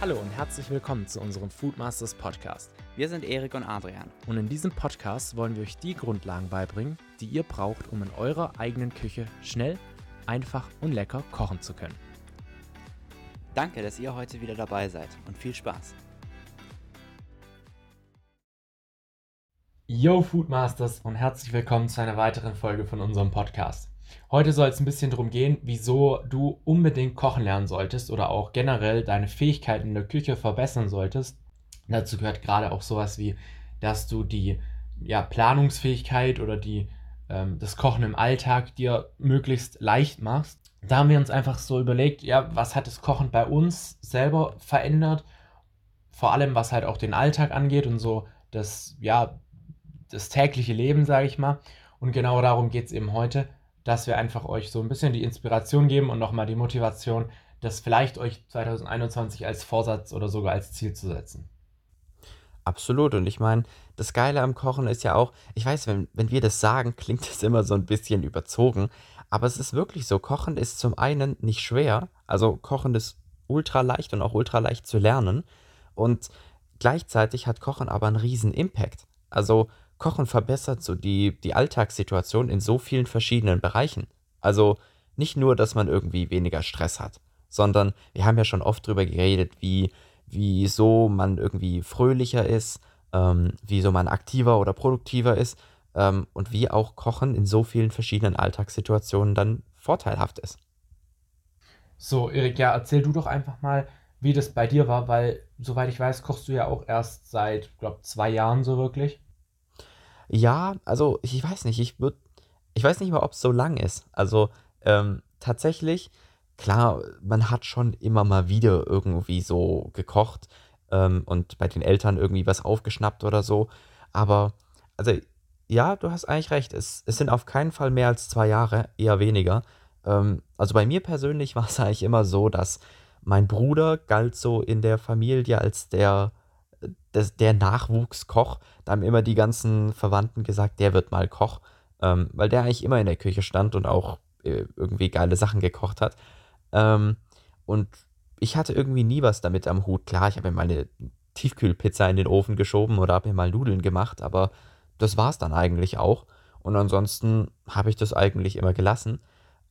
Hallo und herzlich willkommen zu unserem Foodmasters Podcast. Wir sind Erik und Adrian. Und in diesem Podcast wollen wir euch die Grundlagen beibringen, die ihr braucht, um in eurer eigenen Küche schnell, einfach und lecker kochen zu können. Danke, dass ihr heute wieder dabei seid und viel Spaß. Yo Foodmasters und herzlich willkommen zu einer weiteren Folge von unserem Podcast. Heute soll es ein bisschen darum gehen, wieso du unbedingt kochen lernen solltest oder auch generell deine Fähigkeiten in der Küche verbessern solltest. Dazu gehört gerade auch sowas wie, dass du die ja, Planungsfähigkeit oder die, ähm, das Kochen im Alltag dir möglichst leicht machst. Da haben wir uns einfach so überlegt, ja, was hat das Kochen bei uns selber verändert? Vor allem, was halt auch den Alltag angeht und so das, ja, das tägliche Leben, sage ich mal. Und genau darum geht es eben heute dass wir einfach euch so ein bisschen die Inspiration geben und nochmal die Motivation, das vielleicht euch 2021 als Vorsatz oder sogar als Ziel zu setzen. Absolut. Und ich meine, das Geile am Kochen ist ja auch, ich weiß, wenn, wenn wir das sagen, klingt es immer so ein bisschen überzogen. Aber es ist wirklich so, Kochen ist zum einen nicht schwer. Also Kochen ist ultra leicht und auch ultra leicht zu lernen. Und gleichzeitig hat Kochen aber einen riesen Impact. Also Kochen verbessert so die, die Alltagssituation in so vielen verschiedenen Bereichen. Also nicht nur, dass man irgendwie weniger Stress hat, sondern wir haben ja schon oft drüber geredet, wie, wieso man irgendwie fröhlicher ist, ähm, wieso man aktiver oder produktiver ist ähm, und wie auch Kochen in so vielen verschiedenen Alltagssituationen dann vorteilhaft ist. So, Erik, ja, erzähl du doch einfach mal, wie das bei dir war, weil, soweit ich weiß, kochst du ja auch erst seit, glaube zwei Jahren so wirklich. Ja, also ich weiß nicht, ich würde, ich weiß nicht mal, ob es so lang ist. Also ähm, tatsächlich, klar, man hat schon immer mal wieder irgendwie so gekocht ähm, und bei den Eltern irgendwie was aufgeschnappt oder so. Aber, also ja, du hast eigentlich recht. Es, es sind auf keinen Fall mehr als zwei Jahre, eher weniger. Ähm, also bei mir persönlich war es eigentlich immer so, dass mein Bruder galt so in der Familie als der das, der Nachwuchskoch. Da haben immer die ganzen Verwandten gesagt, der wird mal Koch, ähm, weil der eigentlich immer in der Küche stand und auch äh, irgendwie geile Sachen gekocht hat. Ähm, und ich hatte irgendwie nie was damit am Hut. Klar, ich habe mir mal eine Tiefkühlpizza in den Ofen geschoben oder habe mir mal Nudeln gemacht, aber das war es dann eigentlich auch. Und ansonsten habe ich das eigentlich immer gelassen.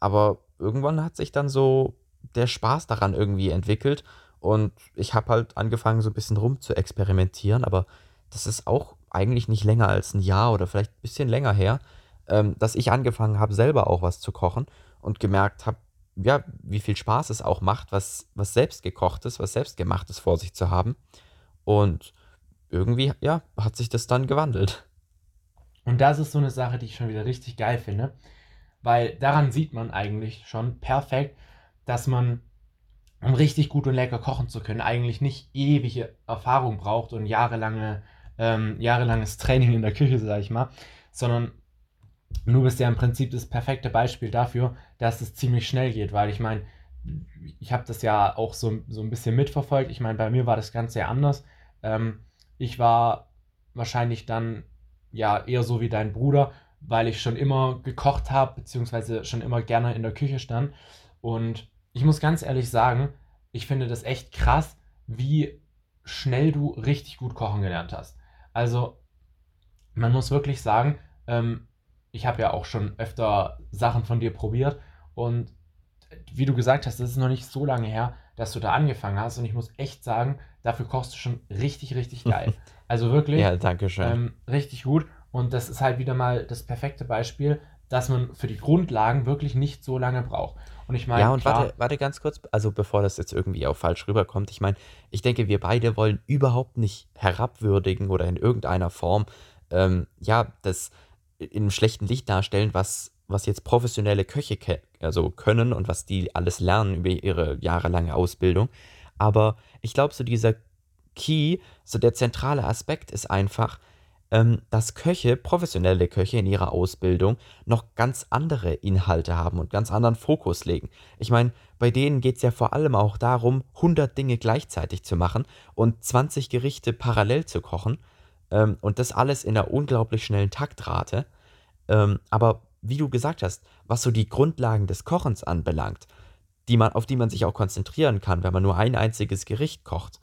Aber irgendwann hat sich dann so der Spaß daran irgendwie entwickelt und ich habe halt angefangen, so ein bisschen rum zu experimentieren, aber das ist auch eigentlich nicht länger als ein Jahr oder vielleicht ein bisschen länger her, ähm, dass ich angefangen habe, selber auch was zu kochen und gemerkt habe, ja, wie viel Spaß es auch macht, was, was selbst gekochtes, was selbstgemachtes vor sich zu haben. Und irgendwie, ja, hat sich das dann gewandelt. Und das ist so eine Sache, die ich schon wieder richtig geil finde, weil daran sieht man eigentlich schon perfekt, dass man um richtig gut und lecker kochen zu können, eigentlich nicht ewige Erfahrung braucht und jahrelange, ähm, jahrelanges Training in der Küche, sag ich mal, sondern du bist ja im Prinzip das perfekte Beispiel dafür, dass es ziemlich schnell geht, weil ich meine, ich habe das ja auch so, so ein bisschen mitverfolgt. Ich meine, bei mir war das Ganze ja anders. Ähm, ich war wahrscheinlich dann ja eher so wie dein Bruder, weil ich schon immer gekocht habe, beziehungsweise schon immer gerne in der Küche stand. Und ich muss ganz ehrlich sagen, ich finde das echt krass, wie schnell du richtig gut kochen gelernt hast. Also, man muss wirklich sagen, ähm, ich habe ja auch schon öfter Sachen von dir probiert und wie du gesagt hast, das ist noch nicht so lange her, dass du da angefangen hast und ich muss echt sagen, dafür kochst du schon richtig, richtig geil. Also wirklich. ja, danke schön. Ähm, richtig gut und das ist halt wieder mal das perfekte Beispiel, dass man für die Grundlagen wirklich nicht so lange braucht. Und ich meine, Ja, und warte, warte ganz kurz, also bevor das jetzt irgendwie auch falsch rüberkommt. Ich meine, ich denke, wir beide wollen überhaupt nicht herabwürdigen oder in irgendeiner Form, ähm, ja, das in einem schlechten Licht darstellen, was, was jetzt professionelle Köche ke also können und was die alles lernen über ihre jahrelange Ausbildung. Aber ich glaube, so dieser Key, so der zentrale Aspekt ist einfach, dass Köche, professionelle Köche in ihrer Ausbildung noch ganz andere Inhalte haben und ganz anderen Fokus legen. Ich meine, bei denen geht es ja vor allem auch darum, 100 Dinge gleichzeitig zu machen und 20 Gerichte parallel zu kochen ähm, und das alles in einer unglaublich schnellen Taktrate. Ähm, aber wie du gesagt hast, was so die Grundlagen des Kochens anbelangt, die man, auf die man sich auch konzentrieren kann, wenn man nur ein einziges Gericht kocht.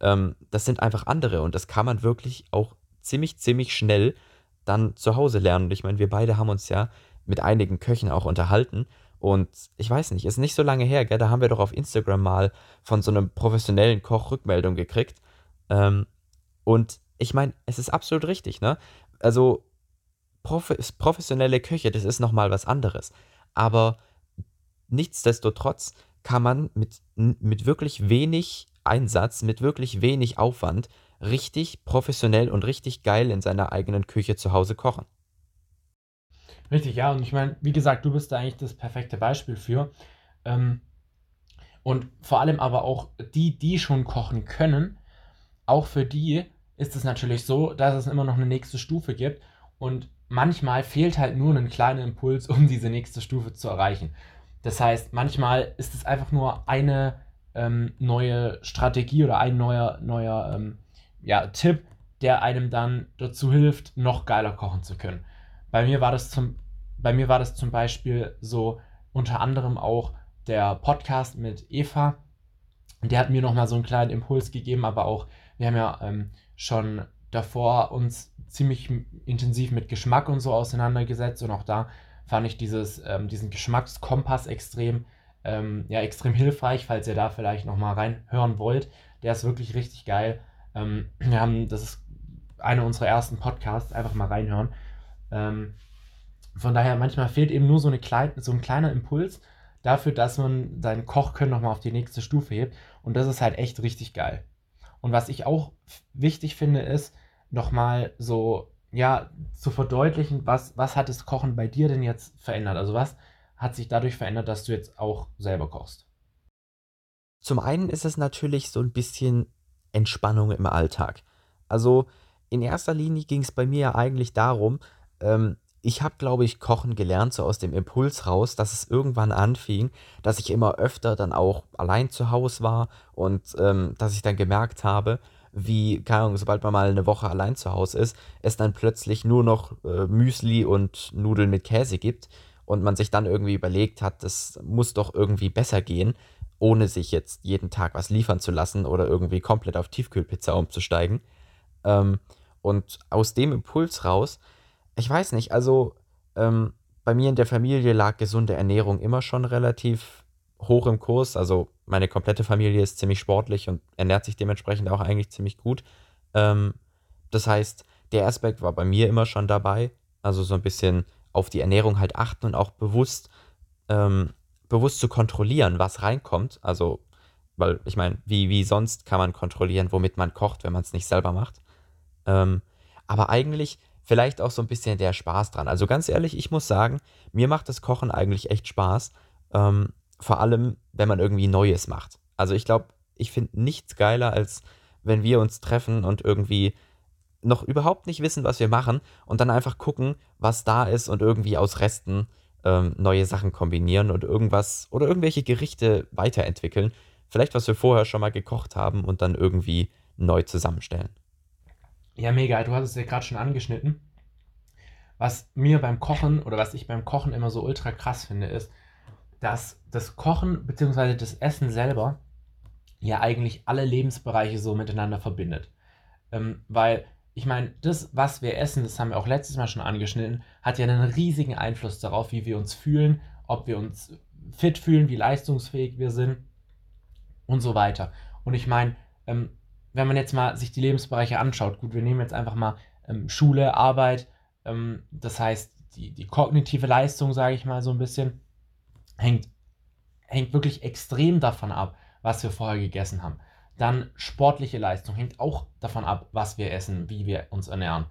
Ähm, das sind einfach andere und das kann man wirklich auch ziemlich, ziemlich schnell dann zu Hause lernen. Und ich meine, wir beide haben uns ja mit einigen Köchen auch unterhalten. Und ich weiß nicht, ist nicht so lange her, gell? Da haben wir doch auf Instagram mal von so einem professionellen Koch Rückmeldung gekriegt. Ähm, und ich meine, es ist absolut richtig, ne? Also, prof professionelle Köche, das ist nochmal was anderes. Aber nichtsdestotrotz kann man mit, mit wirklich wenig Einsatz, mit wirklich wenig Aufwand richtig professionell und richtig geil in seiner eigenen Küche zu Hause kochen. Richtig, ja. Und ich meine, wie gesagt, du bist da eigentlich das perfekte Beispiel für. Ähm, und vor allem aber auch die, die schon kochen können, auch für die ist es natürlich so, dass es immer noch eine nächste Stufe gibt. Und manchmal fehlt halt nur ein kleiner Impuls, um diese nächste Stufe zu erreichen. Das heißt, manchmal ist es einfach nur eine ähm, neue Strategie oder ein neuer, neuer ähm, ja, Tipp, der einem dann dazu hilft, noch geiler kochen zu können. Bei mir war das zum, bei mir war das zum Beispiel so unter anderem auch der Podcast mit Eva. Der hat mir nochmal so einen kleinen Impuls gegeben, aber auch, wir haben ja ähm, schon davor uns ziemlich intensiv mit Geschmack und so auseinandergesetzt und auch da fand ich dieses, ähm, diesen Geschmackskompass extrem, ähm, ja, extrem hilfreich, falls ihr da vielleicht nochmal reinhören wollt. Der ist wirklich richtig geil. Ähm, wir haben, das ist einer unserer ersten Podcasts, einfach mal reinhören. Ähm, von daher, manchmal fehlt eben nur so, eine klein, so ein kleiner Impuls dafür, dass man seinen Kochkönnen nochmal auf die nächste Stufe hebt. Und das ist halt echt richtig geil. Und was ich auch wichtig finde, ist, nochmal so, ja, zu verdeutlichen, was, was hat das Kochen bei dir denn jetzt verändert? Also was hat sich dadurch verändert, dass du jetzt auch selber kochst? Zum einen ist es natürlich so ein bisschen Entspannung im Alltag. Also in erster Linie ging es bei mir ja eigentlich darum, ähm, ich habe, glaube ich, kochen gelernt, so aus dem Impuls raus, dass es irgendwann anfing, dass ich immer öfter dann auch allein zu Hause war und ähm, dass ich dann gemerkt habe, wie, keine Ahnung, sobald man mal eine Woche allein zu Hause ist, es dann plötzlich nur noch äh, Müsli und Nudeln mit Käse gibt und man sich dann irgendwie überlegt hat, das muss doch irgendwie besser gehen, ohne sich jetzt jeden Tag was liefern zu lassen oder irgendwie komplett auf Tiefkühlpizza umzusteigen. Ähm, und aus dem Impuls raus ich weiß nicht, also ähm, bei mir in der Familie lag gesunde Ernährung immer schon relativ hoch im Kurs. Also meine komplette Familie ist ziemlich sportlich und ernährt sich dementsprechend auch eigentlich ziemlich gut. Ähm, das heißt, der Aspekt war bei mir immer schon dabei. Also so ein bisschen auf die Ernährung halt achten und auch bewusst, ähm, bewusst zu kontrollieren, was reinkommt. Also, weil ich meine, wie, wie sonst kann man kontrollieren, womit man kocht, wenn man es nicht selber macht. Ähm, aber eigentlich vielleicht auch so ein bisschen der Spaß dran. Also ganz ehrlich, ich muss sagen, mir macht das Kochen eigentlich echt Spaß. Ähm, vor allem, wenn man irgendwie Neues macht. Also ich glaube, ich finde nichts geiler, als wenn wir uns treffen und irgendwie noch überhaupt nicht wissen, was wir machen und dann einfach gucken, was da ist und irgendwie aus Resten ähm, neue Sachen kombinieren und irgendwas oder irgendwelche Gerichte weiterentwickeln. Vielleicht was wir vorher schon mal gekocht haben und dann irgendwie neu zusammenstellen. Ja, mega. Du hast es ja gerade schon angeschnitten. Was mir beim Kochen oder was ich beim Kochen immer so ultra krass finde, ist, dass das Kochen bzw. das Essen selber ja eigentlich alle Lebensbereiche so miteinander verbindet. Ähm, weil ich meine, das, was wir essen, das haben wir auch letztes Mal schon angeschnitten, hat ja einen riesigen Einfluss darauf, wie wir uns fühlen, ob wir uns fit fühlen, wie leistungsfähig wir sind und so weiter. Und ich meine, ähm, wenn man jetzt mal sich die Lebensbereiche anschaut, gut, wir nehmen jetzt einfach mal ähm, Schule, Arbeit, ähm, das heißt, die, die kognitive Leistung, sage ich mal so ein bisschen, hängt, hängt wirklich extrem davon ab, was wir vorher gegessen haben. Dann sportliche Leistung hängt auch davon ab, was wir essen, wie wir uns ernähren.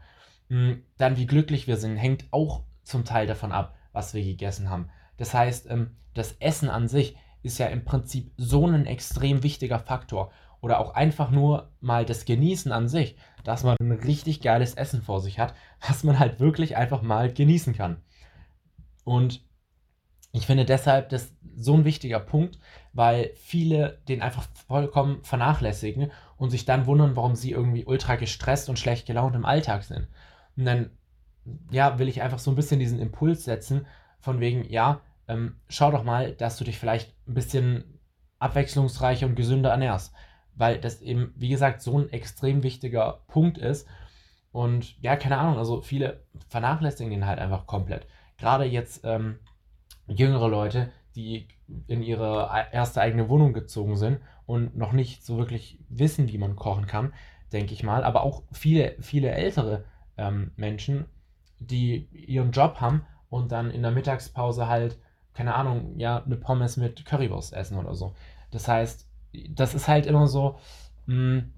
Hm, dann wie glücklich wir sind, hängt auch zum Teil davon ab, was wir gegessen haben. Das heißt, ähm, das Essen an sich ist ja im Prinzip so ein extrem wichtiger Faktor oder auch einfach nur mal das Genießen an sich, dass man ein richtig geiles Essen vor sich hat, was man halt wirklich einfach mal genießen kann. Und ich finde deshalb das so ein wichtiger Punkt, weil viele den einfach vollkommen vernachlässigen und sich dann wundern, warum sie irgendwie ultra gestresst und schlecht gelaunt im Alltag sind. Und dann, ja, will ich einfach so ein bisschen diesen Impuls setzen, von wegen, ja, ähm, schau doch mal, dass du dich vielleicht ein bisschen abwechslungsreicher und gesünder ernährst. Weil das eben, wie gesagt, so ein extrem wichtiger Punkt ist. Und ja, keine Ahnung, also viele vernachlässigen den halt einfach komplett. Gerade jetzt ähm, jüngere Leute, die in ihre erste eigene Wohnung gezogen sind und noch nicht so wirklich wissen, wie man kochen kann, denke ich mal. Aber auch viele, viele ältere ähm, Menschen, die ihren Job haben und dann in der Mittagspause halt, keine Ahnung, ja, eine Pommes mit Currywurst essen oder so. Das heißt, das ist halt immer so, mh, hm,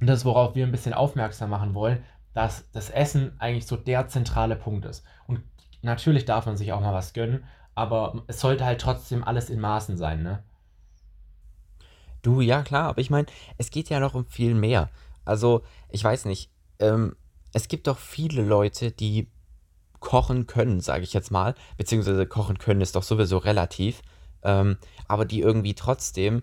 das, worauf wir ein bisschen aufmerksam machen wollen, dass das Essen eigentlich so der zentrale Punkt ist. Und natürlich darf man sich auch mal was gönnen, aber es sollte halt trotzdem alles in Maßen sein, ne? Du, ja klar, aber ich meine, es geht ja noch um viel mehr. Also, ich weiß nicht, ähm, es gibt doch viele Leute, die kochen können, sage ich jetzt mal, beziehungsweise kochen können ist doch sowieso relativ, ähm, aber die irgendwie trotzdem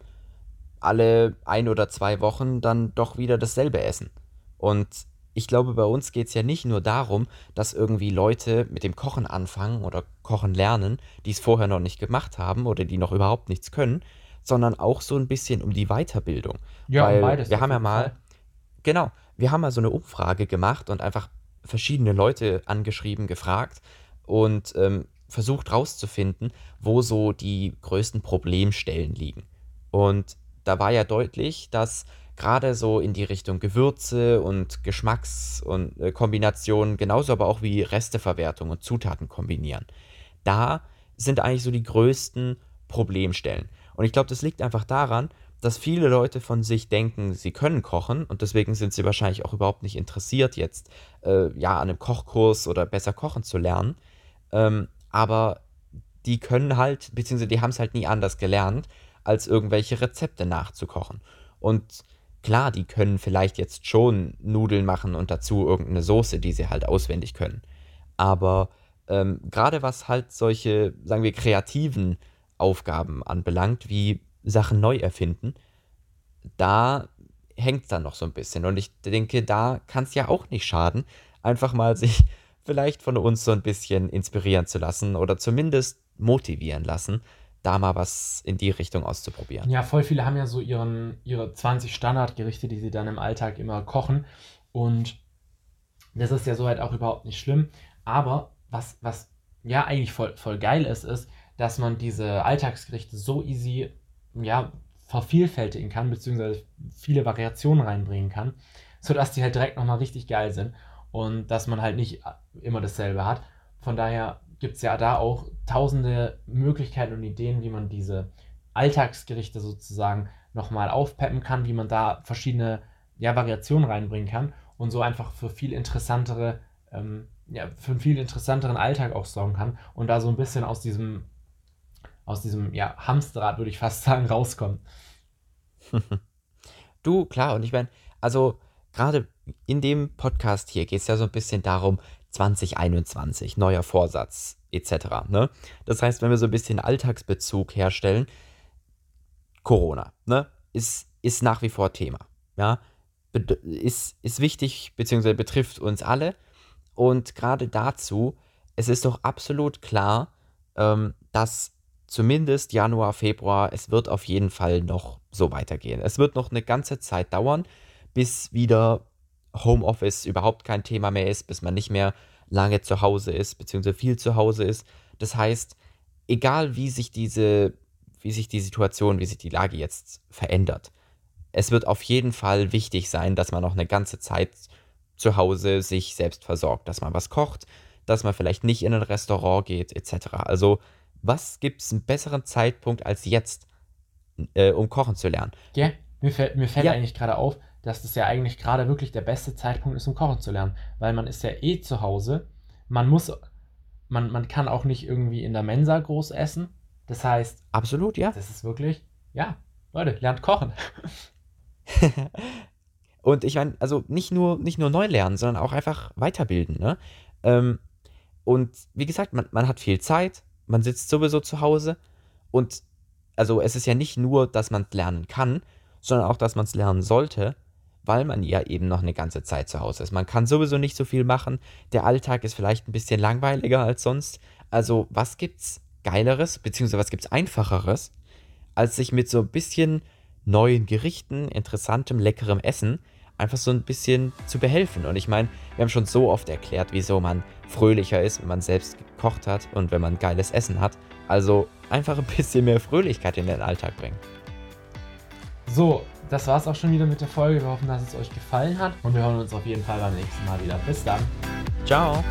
alle ein oder zwei Wochen dann doch wieder dasselbe essen. Und ich glaube, bei uns geht es ja nicht nur darum, dass irgendwie Leute mit dem Kochen anfangen oder Kochen lernen, die es vorher noch nicht gemacht haben oder die noch überhaupt nichts können, sondern auch so ein bisschen um die Weiterbildung. Ja, Weil beides. Wir haben ja mal, Fall. genau, wir haben mal so eine Umfrage gemacht und einfach verschiedene Leute angeschrieben, gefragt und ähm, versucht rauszufinden, wo so die größten Problemstellen liegen. Und da war ja deutlich, dass gerade so in die Richtung Gewürze und Geschmackskombinationen, äh, genauso aber auch wie Resteverwertung und Zutaten kombinieren. Da sind eigentlich so die größten Problemstellen. Und ich glaube, das liegt einfach daran, dass viele Leute von sich denken, sie können kochen und deswegen sind sie wahrscheinlich auch überhaupt nicht interessiert, jetzt äh, ja an einem Kochkurs oder besser kochen zu lernen. Ähm, aber die können halt, beziehungsweise die haben es halt nie anders gelernt, als irgendwelche Rezepte nachzukochen. Und Klar, die können vielleicht jetzt schon Nudeln machen und dazu irgendeine Soße, die sie halt auswendig können. Aber ähm, gerade was halt solche, sagen wir, kreativen Aufgaben anbelangt, wie Sachen neu erfinden, da hängt es dann noch so ein bisschen. Und ich denke, da kann es ja auch nicht schaden, einfach mal sich vielleicht von uns so ein bisschen inspirieren zu lassen oder zumindest motivieren lassen, da mal was in die Richtung auszuprobieren. Ja, voll viele haben ja so ihren, ihre 20 Standardgerichte, die sie dann im Alltag immer kochen. Und das ist ja soweit auch überhaupt nicht schlimm. Aber was, was ja eigentlich voll, voll geil ist, ist, dass man diese Alltagsgerichte so easy ja, vervielfältigen kann, beziehungsweise viele Variationen reinbringen kann, sodass die halt direkt nochmal richtig geil sind und dass man halt nicht immer dasselbe hat. Von daher gibt es ja da auch tausende Möglichkeiten und Ideen, wie man diese Alltagsgerichte sozusagen nochmal aufpeppen kann, wie man da verschiedene ja, Variationen reinbringen kann und so einfach für viel interessantere, ähm, ja, für einen viel interessanteren Alltag auch sorgen kann und da so ein bisschen aus diesem, aus diesem ja, Hamsterrad, würde ich fast sagen, rauskommen. du, klar, und ich meine, also gerade in dem Podcast hier geht es ja so ein bisschen darum, 2021, neuer Vorsatz etc. Ne? Das heißt, wenn wir so ein bisschen Alltagsbezug herstellen, Corona ne? ist, ist nach wie vor Thema. Ja? Ist, ist wichtig, beziehungsweise betrifft uns alle. Und gerade dazu, es ist doch absolut klar, ähm, dass zumindest Januar, Februar, es wird auf jeden Fall noch so weitergehen. Es wird noch eine ganze Zeit dauern, bis wieder Homeoffice überhaupt kein Thema mehr ist, bis man nicht mehr lange zu Hause ist, beziehungsweise viel zu Hause ist. Das heißt, egal wie sich diese, wie sich die Situation, wie sich die Lage jetzt verändert, es wird auf jeden Fall wichtig sein, dass man noch eine ganze Zeit zu Hause sich selbst versorgt, dass man was kocht, dass man vielleicht nicht in ein Restaurant geht, etc. Also, was gibt es einen besseren Zeitpunkt als jetzt, äh, um kochen zu lernen? Ja, mir fällt, mir fällt ja. eigentlich gerade auf, dass das ja eigentlich gerade wirklich der beste Zeitpunkt ist, um kochen zu lernen. Weil man ist ja eh zu Hause. Man muss, man, man kann auch nicht irgendwie in der Mensa groß essen. Das heißt. Absolut, ja. Das ist wirklich, ja, Leute, lernt kochen. und ich meine, also nicht nur, nicht nur neu lernen, sondern auch einfach weiterbilden. Ne? Ähm, und wie gesagt, man, man hat viel Zeit, man sitzt sowieso zu Hause und also es ist ja nicht nur, dass man es lernen kann, sondern auch, dass man es lernen sollte weil man ja eben noch eine ganze Zeit zu Hause ist. Man kann sowieso nicht so viel machen. Der Alltag ist vielleicht ein bisschen langweiliger als sonst. Also, was gibt's Geileres, beziehungsweise was gibt es Einfacheres, als sich mit so ein bisschen neuen Gerichten, interessantem, leckerem Essen einfach so ein bisschen zu behelfen. Und ich meine, wir haben schon so oft erklärt, wieso man fröhlicher ist, wenn man selbst gekocht hat und wenn man geiles Essen hat. Also einfach ein bisschen mehr Fröhlichkeit in den Alltag bringen. So, das war's auch schon wieder mit der Folge. Wir hoffen, dass es euch gefallen hat und wir hören uns auf jeden Fall beim nächsten Mal wieder. Bis dann. Ciao.